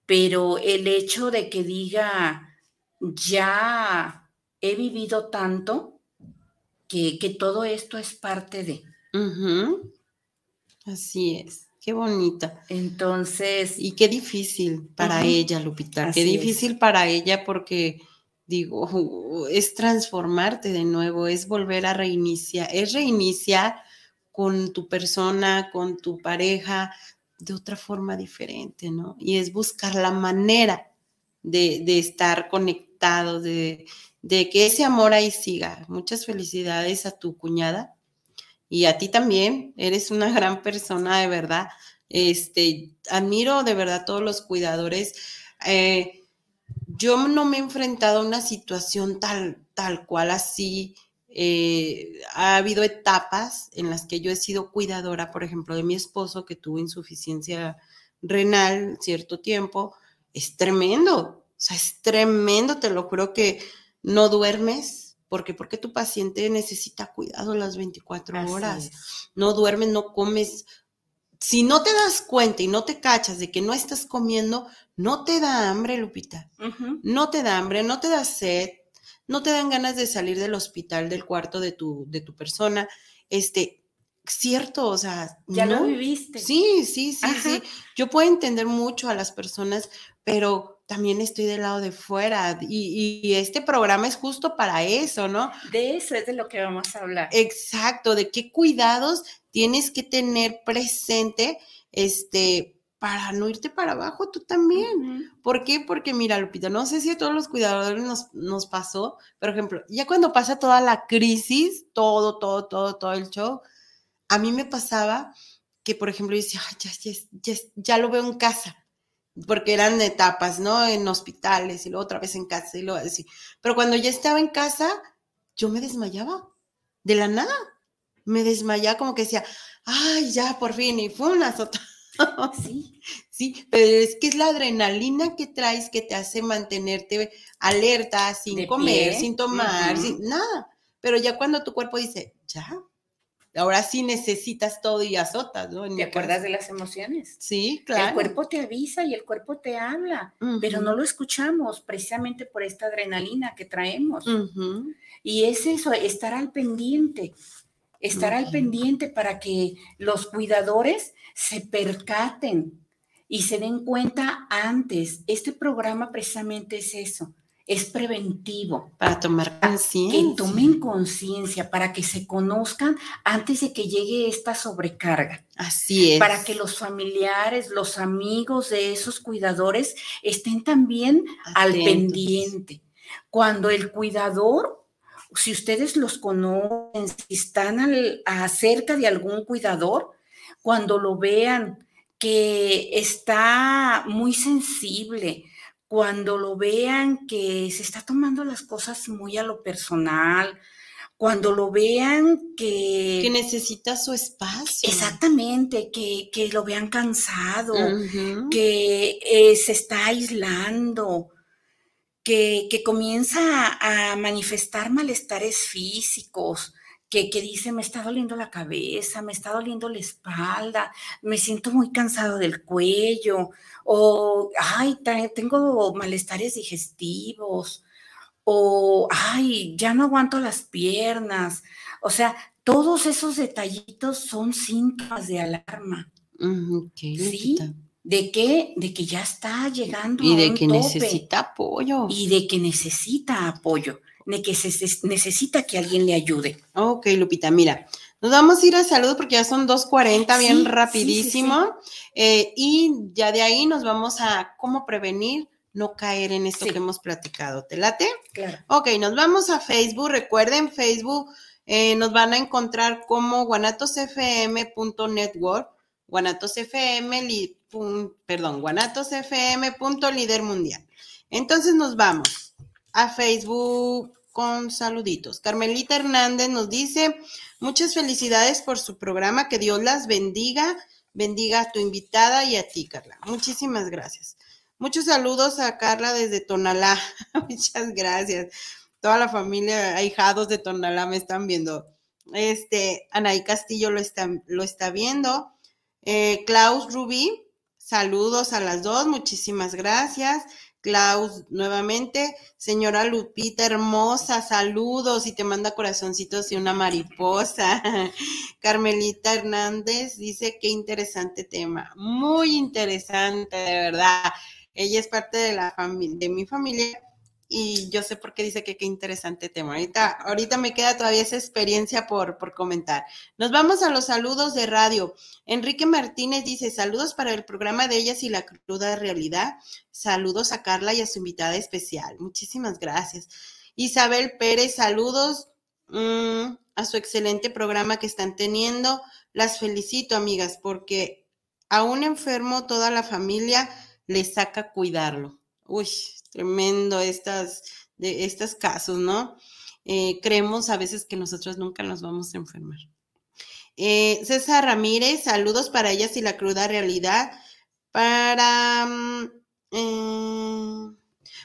Pero el hecho de que diga, ya he vivido tanto, que, que todo esto es parte de, Así es. Qué bonita. Entonces. Y qué difícil para ella, Lupita. qué difícil para ella porque, digo, es transformarte de nuevo, es volver a reiniciar, es reiniciar con tu persona, con tu pareja, de otra forma diferente, ¿no? Y es buscar la manera de, estar conectados, de, de que ese amor ahí siga. Muchas felicidades a tu cuñada y a ti también, eres una gran persona de verdad. Este, admiro de verdad a todos los cuidadores. Eh, yo no me he enfrentado a una situación tal, tal cual así. Eh, ha habido etapas en las que yo he sido cuidadora, por ejemplo, de mi esposo que tuvo insuficiencia renal cierto tiempo. Es tremendo, o sea, es tremendo, te lo juro que no duermes. Porque Porque tu paciente necesita cuidado las 24 horas. No duermes, no comes. Si no te das cuenta y no te cachas de que no estás comiendo, no te da hambre, Lupita. No te da hambre, no te da sed, no te dan ganas de salir del hospital, del cuarto de tu, de tu persona. Este, cierto, o sea. Ya lo viviste. Sí, sí, sí, sí. Yo puedo entender mucho a las personas, pero también estoy del lado de fuera y, y, este programa es justo para eso, ¿no? De eso es de lo que vamos a hablar. Exacto, de qué cuidados tienes que tener presente, este, para no irte para abajo tú también. ¿Por qué? Porque mira, Lupita, no sé si a todos los cuidadores nos, nos pasó, por ejemplo, ya cuando pasa toda la crisis, todo, todo, todo, todo el show, a mí me pasaba que, por ejemplo, yo decía, ya, ya, ya, lo veo en casa, porque eran etapas, ¿no? En hospitales y luego otra vez en casa y luego así. Pero cuando ya estaba en casa, yo me desmayaba, de la nada. Me desmayaba como que decía, ay, ya, por fin, y fue una sota sí, sí, pero es que es la adrenalina que traes que te hace mantenerte alerta, sin comer, sin tomar, sin nada. Pero ya cuando tu cuerpo dice, ya, ahora sí necesitas todo y azotas, ¿no? ¿Te acuerdas de las emociones? Sí, claro. El cuerpo te avisa y el cuerpo te habla, pero no lo escuchamos precisamente por esta adrenalina que traemos. Y es eso, estar al pendiente, estar al pendiente para que los cuidadores se percaten y se den cuenta antes. Este programa precisamente es eso, es preventivo. Para tomar conciencia. Que tomen conciencia, para que se conozcan antes de que llegue esta sobrecarga. Así es. Para que los familiares, los amigos de esos cuidadores estén también al pendiente. Cuando el cuidador, si ustedes los conocen, si están al, acerca de algún cuidador, cuando lo vean que está muy sensible, cuando lo vean que se está tomando las cosas muy a lo personal, cuando lo vean que... Que necesita su espacio. Exactamente, que, lo vean cansado, que eh, se está aislando, que, que comienza a manifestar malestares físicos, que, dice, me está doliendo la cabeza, me está doliendo la espalda, me siento muy cansado del cuello, o, ay, tengo malestares digestivos, o, ay, ya no aguanto las piernas. O sea, todos esos detallitos son síntomas de alarma. ¿Sí? ¿De qué? De que ya está llegando. Y de que necesita apoyo. Y de que necesita apoyo de que se, necesita que alguien le ayude. Ok, Lupita, mira, nos vamos a ir a salud porque ya son 2.40, bien rapidísimo. Eh, y ya de ahí nos vamos a cómo prevenir no caer en esto que hemos platicado. ¿Te late? Claro. Ok, nos vamos a Facebook. Recuerden, Facebook eh, nos van a encontrar como guanatosfm.network, guanatosfm, perdón, guanatosfm.lider mundial. Entonces nos vamos a Facebook con saluditos. Carmelita Hernández nos dice, muchas felicidades por su programa, que Dios las bendiga, bendiga a tu invitada y a ti, Carla. Muchísimas gracias. Muchos saludos a Carla desde Tonalá. muchas gracias. Toda la familia, ahijados de Tonalá me están viendo. Este, Anaí Castillo lo está, lo está viendo. Eh, Klaus Rubí, saludos a las dos, muchísimas gracias. Klaus, nuevamente, señora Lupita, hermosa, saludos y te manda corazoncitos y una mariposa. Carmelita Hernández dice qué interesante tema, muy interesante, de verdad. Ella es parte de la de mi familia y yo sé por qué dice que qué interesante tema. Ahorita, ahorita me queda todavía esa experiencia por, por comentar. Nos vamos a los saludos de radio. Enrique Martínez dice, saludos para el programa de ellas y la cruda realidad. Saludos a Carla y a su invitada especial. Muchísimas gracias. Isabel Pérez, saludos mm, a su excelente programa que están teniendo. Las felicito, amigas, porque a un enfermo toda la familia le saca cuidarlo. Uy, tremendo estas, de estos casos, ¿no? Eh, creemos a veces que nosotros nunca nos vamos a enfermar. Eh, César Ramírez, saludos para ellas y la cruda realidad. Para, mm, eh,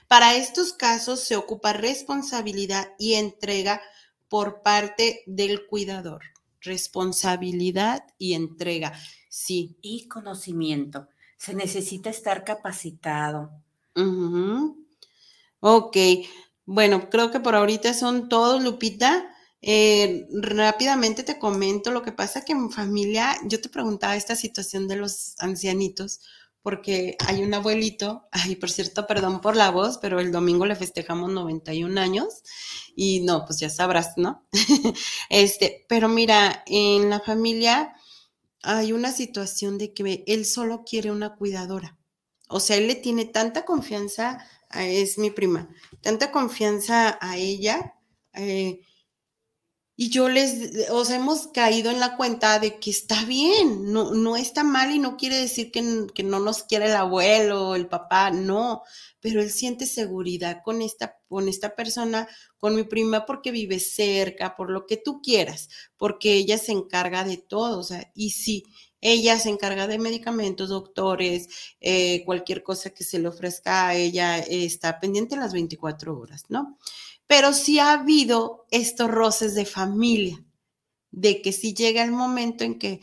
para estos casos se ocupa responsabilidad y entrega por parte del cuidador. Responsabilidad y entrega, sí. Y conocimiento. Se necesita estar capacitado. Ok, bueno, creo que por ahorita son todos, Lupita. Eh, rápidamente te comento lo que pasa que en familia, yo te preguntaba esta situación de los ancianitos, porque hay un abuelito, ay, por cierto, perdón por la voz, pero el domingo le festejamos 91 años y no, pues ya sabrás, ¿no? este, pero mira, en la familia hay una situación de que él solo quiere una cuidadora. O sea, él le tiene tanta confianza, es mi prima, tanta confianza a ella. Eh, y yo les, o sea, hemos caído en la cuenta de que está bien, no, no está mal y no quiere decir que, que no nos quiere el abuelo, el papá, no, pero él siente seguridad con esta, con esta persona, con mi prima, porque vive cerca, por lo que tú quieras, porque ella se encarga de todo, o sea, y sí, ella se encarga de medicamentos, doctores, eh, cualquier cosa que se le ofrezca a ella, está pendiente las 24 horas, ¿no? pero sí ha habido estos roces de familia, de que si llega el momento en que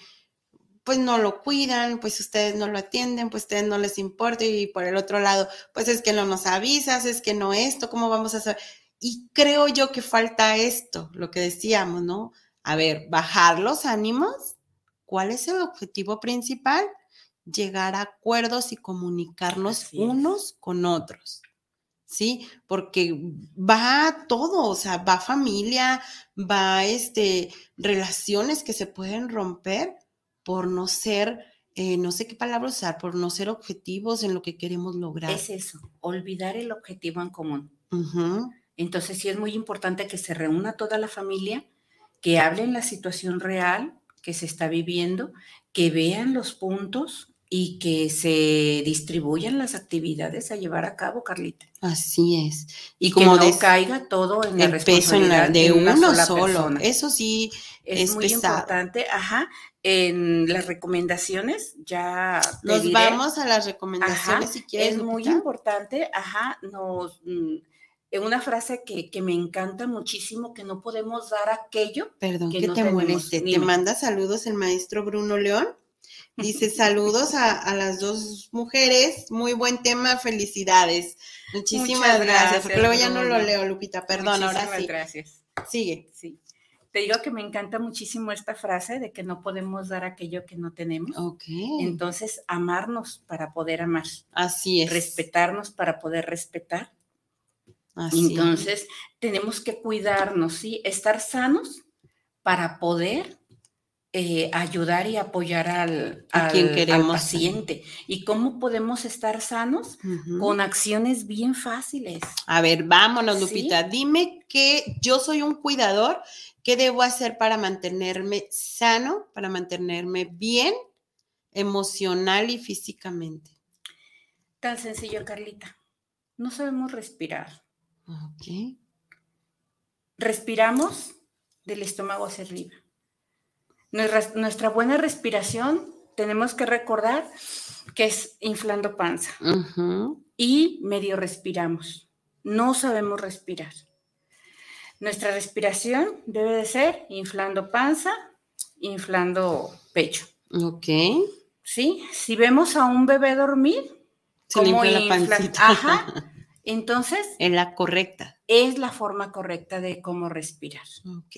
pues no lo cuidan, pues ustedes no lo atienden, pues ustedes no les importa y por el otro lado, pues es que no nos avisas, es que no esto, ¿cómo vamos a hacer? Y creo yo que falta esto, lo que decíamos, ¿no? A ver, bajar los ánimos. ¿Cuál es el objetivo principal? Llegar a acuerdos y comunicarnos unos con otros. ¿sí? Porque va todo, o sea, va familia, va este, relaciones que se pueden romper por no ser, eh, no sé qué palabra usar, por no ser objetivos en lo que queremos lograr. Es eso, olvidar el objetivo en común. Entonces sí es muy importante que se reúna toda la familia, que hablen la situación real que se está viviendo, que vean los puntos y que se distribuyan las actividades a llevar a cabo, Carlita. Así es. Y, como que no caiga todo en el la peso de, una uno solo. Eso sí es, muy importante. Ajá. En las recomendaciones ya nos vamos a las recomendaciones si quieres. Es muy importante. Ajá. Nos mm, una frase que, que, me encanta muchísimo, que no podemos dar aquello. Perdón que, te moleste. Te manda saludos el maestro Bruno León. Dice saludos a, las dos mujeres, muy buen tema, felicidades. Muchísimas gracias, porque luego ya no lo leo, Lupita, perdón, ahora sí. gracias. Sigue. Sí. Te digo que me encanta muchísimo esta frase de que no podemos dar aquello que no tenemos. Ok. Entonces, amarnos para poder amar. Así es. Respetarnos para poder respetar. Así Entonces, tenemos que cuidarnos, ¿sí? Estar sanos para poder eh, ayudar y apoyar al, paciente. ¿Y cómo podemos estar sanos? Con acciones bien fáciles. A ver, vámonos, Lupita. Dime que yo soy un cuidador. ¿Qué debo hacer para mantenerme sano, para mantenerme bien emocional y físicamente? Tan sencillo, Carlita. No sabemos respirar. Ok. Respiramos del estómago hacia arriba nuestra, buena respiración, tenemos que recordar que es inflando panza. Y medio respiramos. No sabemos respirar. Nuestra respiración debe de ser inflando panza, inflando pecho. Ok. ¿Sí? Si vemos a un bebé dormir, se como la pancita. Ajá. Entonces. Es la correcta. Es la forma correcta de cómo respirar. Ok.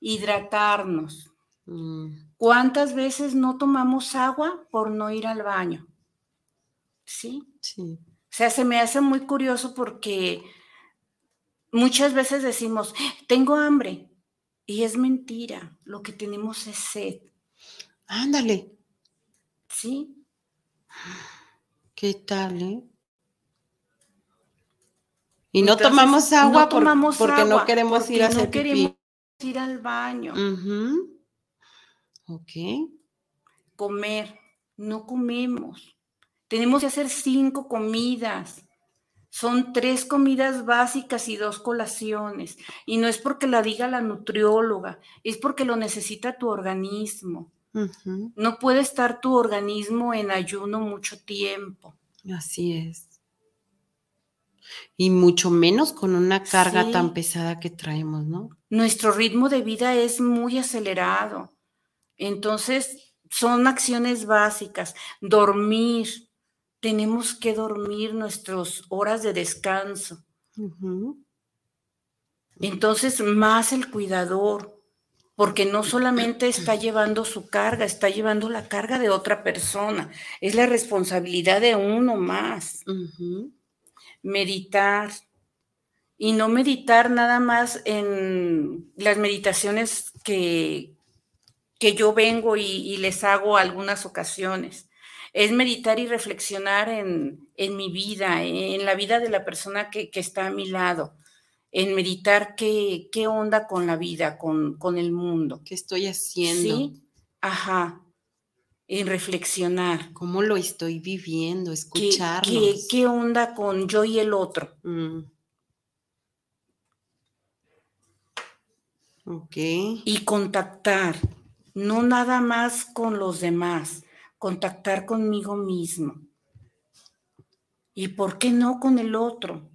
Hidratarnos. Mm. ¿Cuántas veces no tomamos agua por no ir al baño? ¿Sí? Sí. O sea, se me hace muy curioso porque muchas veces decimos, tengo hambre. Y es mentira, lo que tenemos es sed. Ándale. Sí. ¿Qué tal, eh? Y no tomamos agua porque no queremos ir a hacer no queremos ir al baño. Ok. Comer. no comemos. Tenemos que hacer cinco comidas. Son tres comidas básicas y dos colaciones. Y no es porque la diga la nutrióloga, es porque lo necesita tu organismo. No puede estar tu organismo en ayuno mucho tiempo. Así es. Y mucho menos con una carga tan pesada que traemos, ¿no? Nuestro ritmo de vida es muy acelerado. Entonces, son acciones básicas. Dormir. Tenemos que dormir nuestras horas de descanso. Entonces, más el cuidador porque no solamente está llevando su carga, está llevando la carga de otra persona. Es la responsabilidad de uno más. Meditar. Y no meditar nada más en las meditaciones que, que yo vengo y, les hago algunas ocasiones. Es meditar y reflexionar en, mi vida, en la vida de la persona que, que está a mi lado en meditar qué, qué onda con la vida, con, con, el mundo. ¿Qué estoy haciendo? Sí, ajá. En reflexionar. ¿Cómo lo estoy viviendo? Escucharlo. ¿Qué, qué, onda con yo y el otro? Mm. Ok. Y contactar, no nada más con los demás, contactar conmigo mismo. ¿Y por qué no con el otro?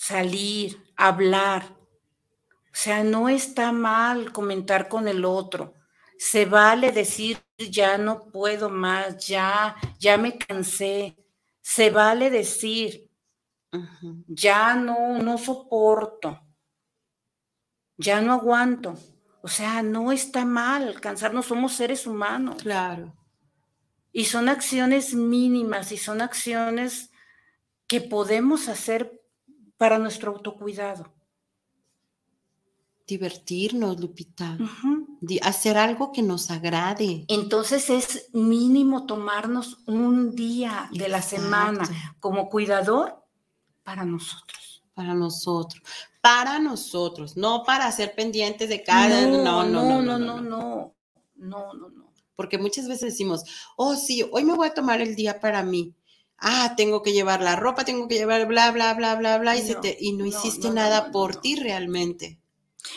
salir, hablar. O sea, no está mal comentar con el otro. Se vale decir, ya no puedo más, ya, ya me cansé. Se vale decir, ya no, no soporto, ya no aguanto. O sea, no está mal cansarnos, somos seres humanos. Claro. Y son acciones mínimas y son acciones que podemos hacer para nuestro autocuidado. Divertirnos, Lupita. Hacer algo que nos agrade. Entonces es mínimo tomarnos un día de la semana como cuidador para nosotros. Para nosotros. Para nosotros, no para ser pendientes de cada. No, no, no, no, no, no, no, no, no. Porque muchas veces decimos, oh, sí, hoy me voy a tomar el día para mí ah, tengo que llevar la ropa, tengo que llevar bla, bla, bla, bla, bla, y, no, y no, hiciste nada por ti realmente.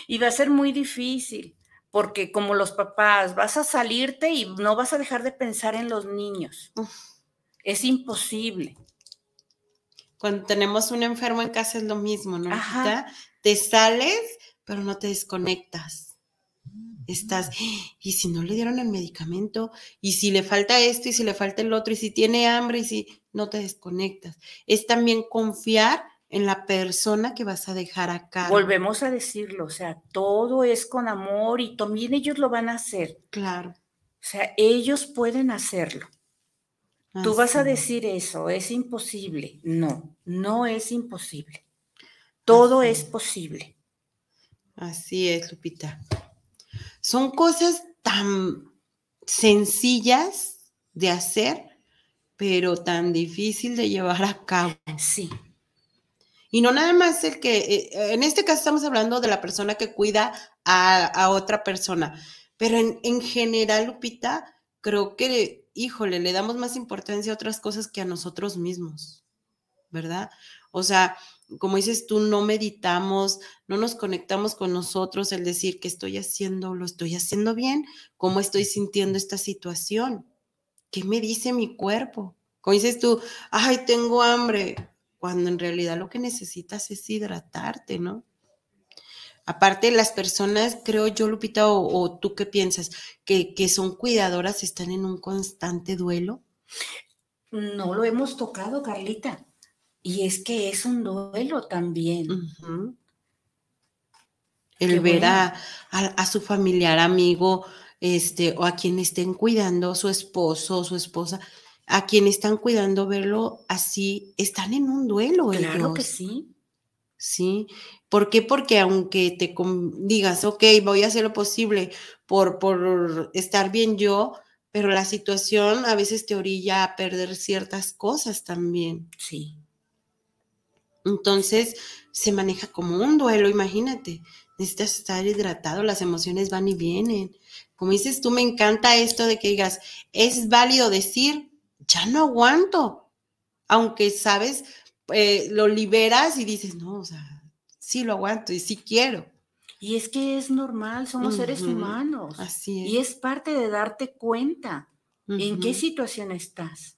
Y va a ser muy difícil, porque como los papás, vas a salirte y no vas a dejar de pensar en los niños. Es imposible. Cuando tenemos un enfermo en casa es lo mismo, ¿no? Te sales, pero no te desconectas estás, y si no le dieron el medicamento, y si le falta esto, y si le falta el otro, y si tiene hambre, y si no te desconectas. Es también confiar en la persona que vas a dejar acá. Volvemos a decirlo, o sea, todo es con amor y también ellos lo van a hacer. Claro. O sea, ellos pueden hacerlo. Tú vas a decir eso, es imposible. No, no es imposible. Todo es posible. Así es, Lupita. Son cosas tan sencillas de hacer, pero tan difícil de llevar a cabo. Sí. Y no nada más el que, eh, en este caso estamos hablando de la persona que cuida a, otra persona, pero en, en, general, Lupita, creo que, híjole, le damos más importancia a otras cosas que a nosotros mismos, ¿verdad? O sea, como dices tú, no meditamos, no nos conectamos con nosotros, el decir que estoy haciendo, lo estoy haciendo bien, cómo estoy sintiendo esta situación, qué me dice mi cuerpo. Como dices tú, ay, tengo hambre, cuando en realidad lo que necesitas es hidratarte, ¿no? Aparte, las personas, creo yo, Lupita, o, tú qué piensas, que, que son cuidadoras, están en un constante duelo. No lo hemos tocado, Carlita. Y es que es un duelo también. El ver a, su familiar, amigo, este, o a quien estén cuidando, su esposo, o su esposa, a quien están cuidando, verlo así, están en un duelo. Claro que sí. Sí. ¿Por qué? Porque aunque te digas, ok, voy a hacer lo posible por, por estar bien yo, pero la situación a veces te orilla a perder ciertas cosas también. Sí. Entonces se maneja como un duelo, imagínate. necesitas estar hidratado, las emociones van y vienen. Como dices tú, me encanta esto de que digas, es válido decir, ya no aguanto, aunque sabes, eh, lo liberas y dices, no, o sea, sí lo aguanto y sí quiero. Y es que es normal, somos seres humanos. Así es. Y es parte de darte cuenta en qué situación estás.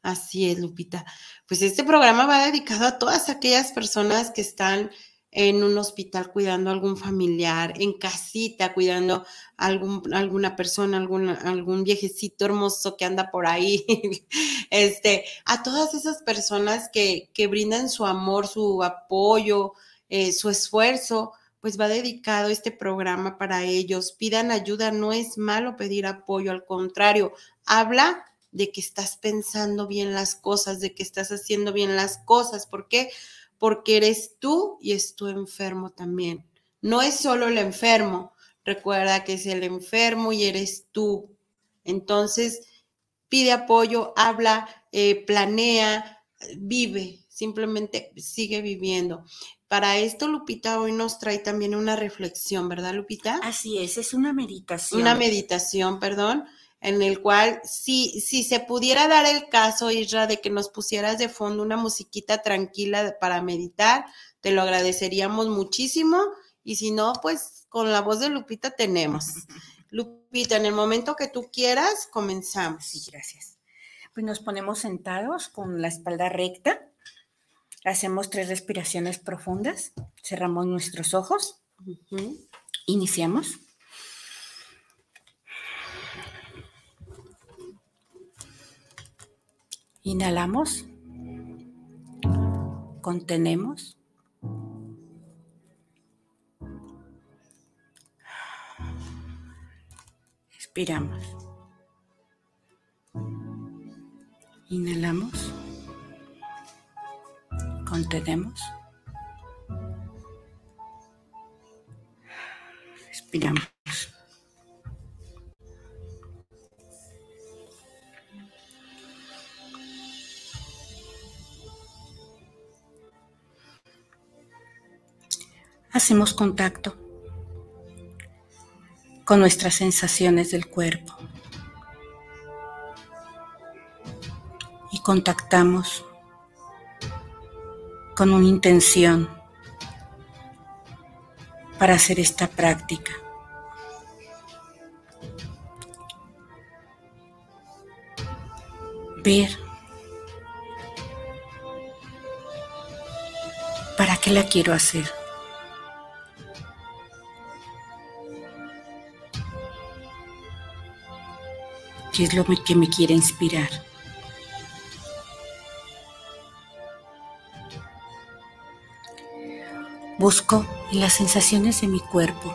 Así es, Lupita. Pues este programa va dedicado a todas aquellas personas que están en un hospital cuidando a algún familiar, en casita cuidando a algún, alguna persona, algún, algún viejecito hermoso que anda por ahí, este, a todas esas personas que, que brindan su amor, su apoyo, eh, su esfuerzo, pues va dedicado este programa para ellos. Pidan ayuda, no es malo pedir apoyo, al contrario, habla de que estás pensando bien las cosas, de que estás haciendo bien las cosas. ¿Por qué? Eres tú y es tu enfermo también. No es solo el enfermo, recuerda que es el enfermo y eres tú. Entonces, pide apoyo, habla, eh, planea, vive, simplemente sigue viviendo. Para esto, Lupita hoy nos trae también una reflexión, ¿verdad, Lupita? Así es, es una meditación. Una meditación, perdón en el cual si, si se pudiera dar el caso, Isra, de que nos pusieras de fondo una musiquita tranquila para meditar, te lo agradeceríamos muchísimo. Y si no, pues con la voz de Lupita tenemos. Lupita, en el momento que tú quieras, comenzamos. Sí, gracias. Pues nos ponemos sentados con la espalda recta. Hacemos tres respiraciones profundas. Cerramos nuestros ojos. Iniciamos. Inhalamos, contenemos. Expiramos. Inhalamos, contenemos. Expiramos. Hacemos contacto con nuestras sensaciones del cuerpo y contactamos con una intención para hacer esta práctica. Ver para qué la quiero hacer. Qué es lo que me quiere inspirar. Busco en las sensaciones de mi cuerpo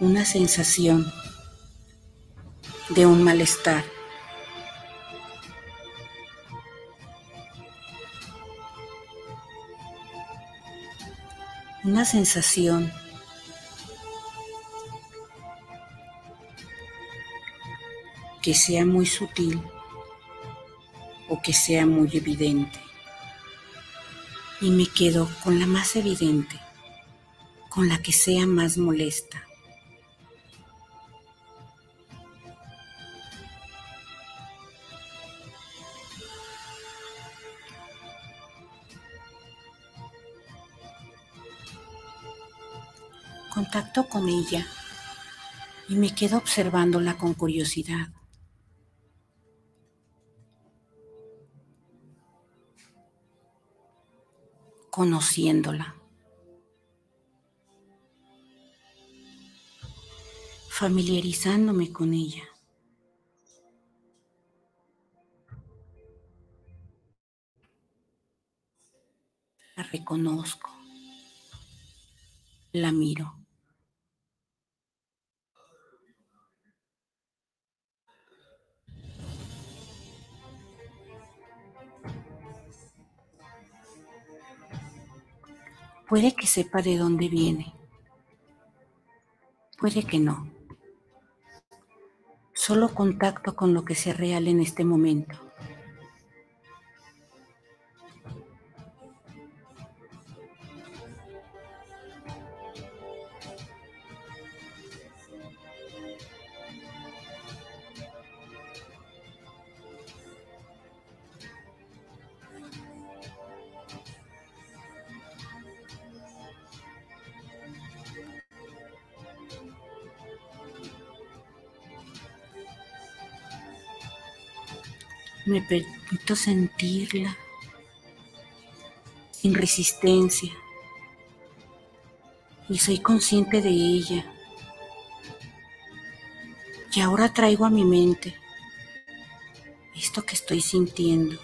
una sensación de un malestar. Una sensación que sea muy sutil o que sea muy evidente. Y me quedo con la más evidente, con la que sea más molesta. Contacto con ella y me quedo observándola con curiosidad. Conociéndola. familiarizándome con ella. La reconozco, la miro. Puede que sepa de dónde viene. Puede que no. Solo contacto con lo que sea real en este momento. Permito sentirla sin resistencia y soy consciente de ella. Y ahora traigo a mi mente esto que estoy sintiendo.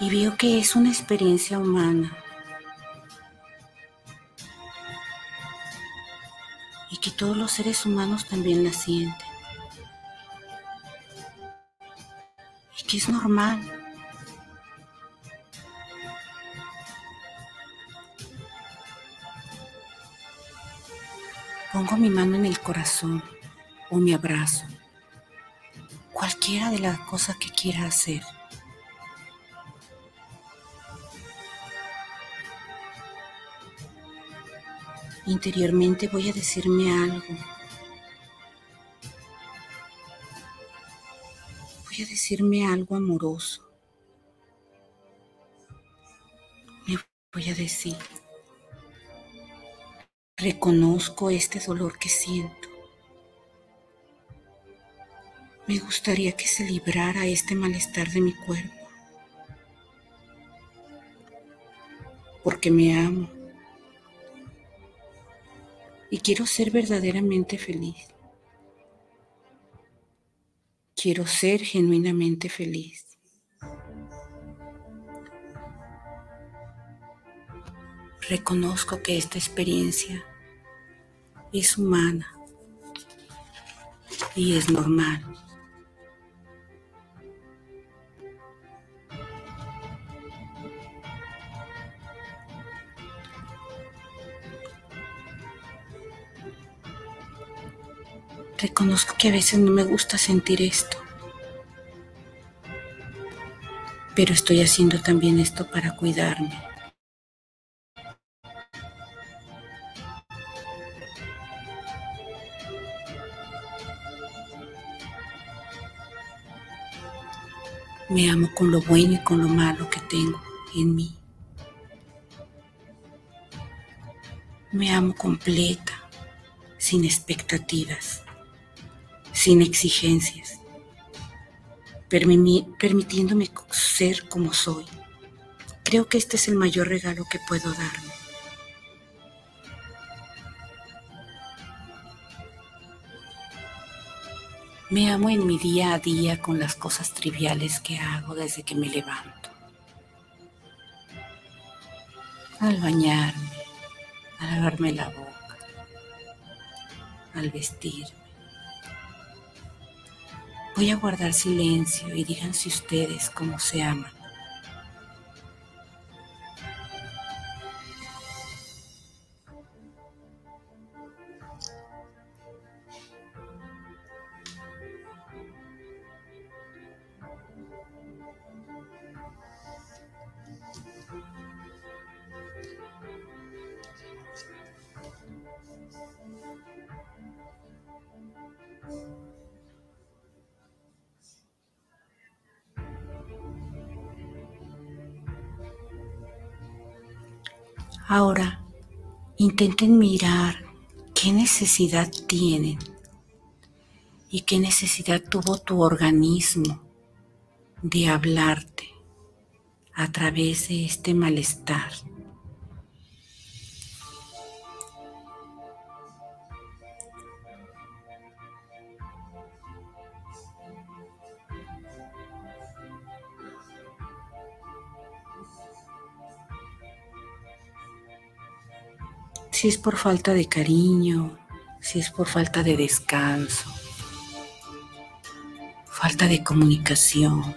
Y veo que es una experiencia humana. Y que todos los seres humanos también la sienten. Es normal. Pongo mi mano en el corazón o mi abrazo, cualquiera de las cosas que quiera hacer. Interiormente voy a decirme algo. A decirme algo amoroso. Me voy a decir. Reconozco este dolor que siento. Me gustaría que se librara este malestar de mi cuerpo. Porque me amo. Y quiero ser verdaderamente feliz. Quiero ser genuinamente feliz. Reconozco que esta experiencia es humana y es normal. Reconozco que a veces no me gusta sentir esto, pero estoy haciendo también esto para cuidarme. Me amo con lo bueno y con lo malo que tengo en mí. Me amo completa, sin expectativas, sin exigencias, permitiéndome ser como soy. Creo que este es el mayor regalo que puedo darme. Me amo en mi día a día con las cosas triviales que hago desde que me levanto. Al bañarme, al lavarme la boca, al vestirme. Voy a guardar silencio y díganse ustedes cómo se aman. Intenten mirar qué necesidad tienen y qué necesidad tuvo tu organismo de hablarte a través de este malestar. Si es por falta de cariño, si es por falta de descanso, falta de comunicación.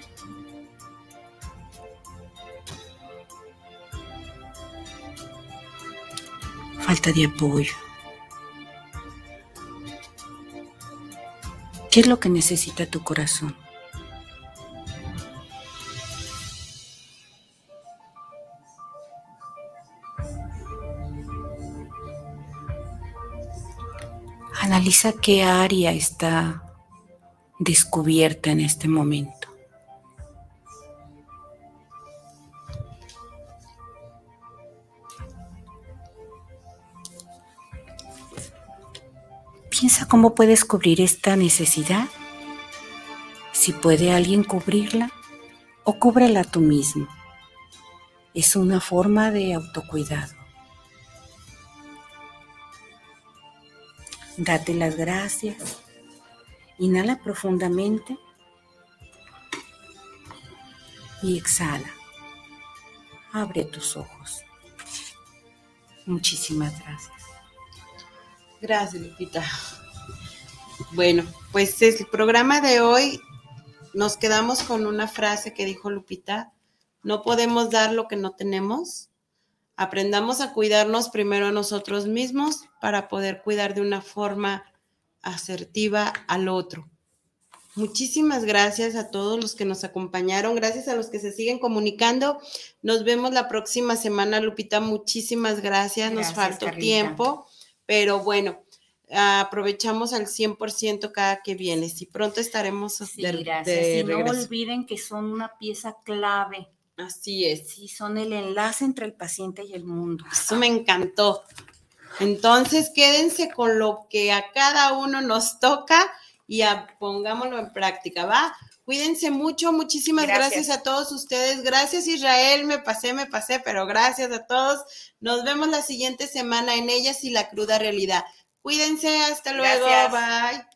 Falta de apoyo. ¿Qué es lo que necesita tu corazón? Analiza qué área está descubierta en este momento. Piensa cómo puedes cubrir esta necesidad. Si puede alguien cubrirla, o cúbrela tú mismo. Es una forma de autocuidado. Date las gracias. Inhala profundamente y exhala. Abre tus ojos. Muchísimas gracias. Gracias, Lupita. Bueno, pues el programa de hoy nos quedamos con una frase que dijo Lupita, no podemos dar lo que no tenemos. Aprendamos a cuidarnos primero a nosotros mismos para poder cuidar de una forma asertiva al otro. Muchísimas gracias a todos los que nos acompañaron, gracias a los que se siguen comunicando. Nos vemos la próxima semana, Lupita. Muchísimas gracias, nos faltó tiempo, pero bueno, aprovechamos al 100% cada que viene. Si pronto estaremos sí, gracias. y no olviden que son una pieza clave. Así es. Sí, son el enlace entre el paciente y el mundo. Eso me encantó. Entonces, quédense con lo que a cada uno nos toca y pongámoslo en práctica, ¿va? Cuídense mucho, muchísimas gracias. a todos ustedes. Gracias Israel, me pasé, me pasé, pero gracias a todos. Nos vemos la siguiente semana en Ellas y la cruda realidad. Cuídense, hasta luego, bye.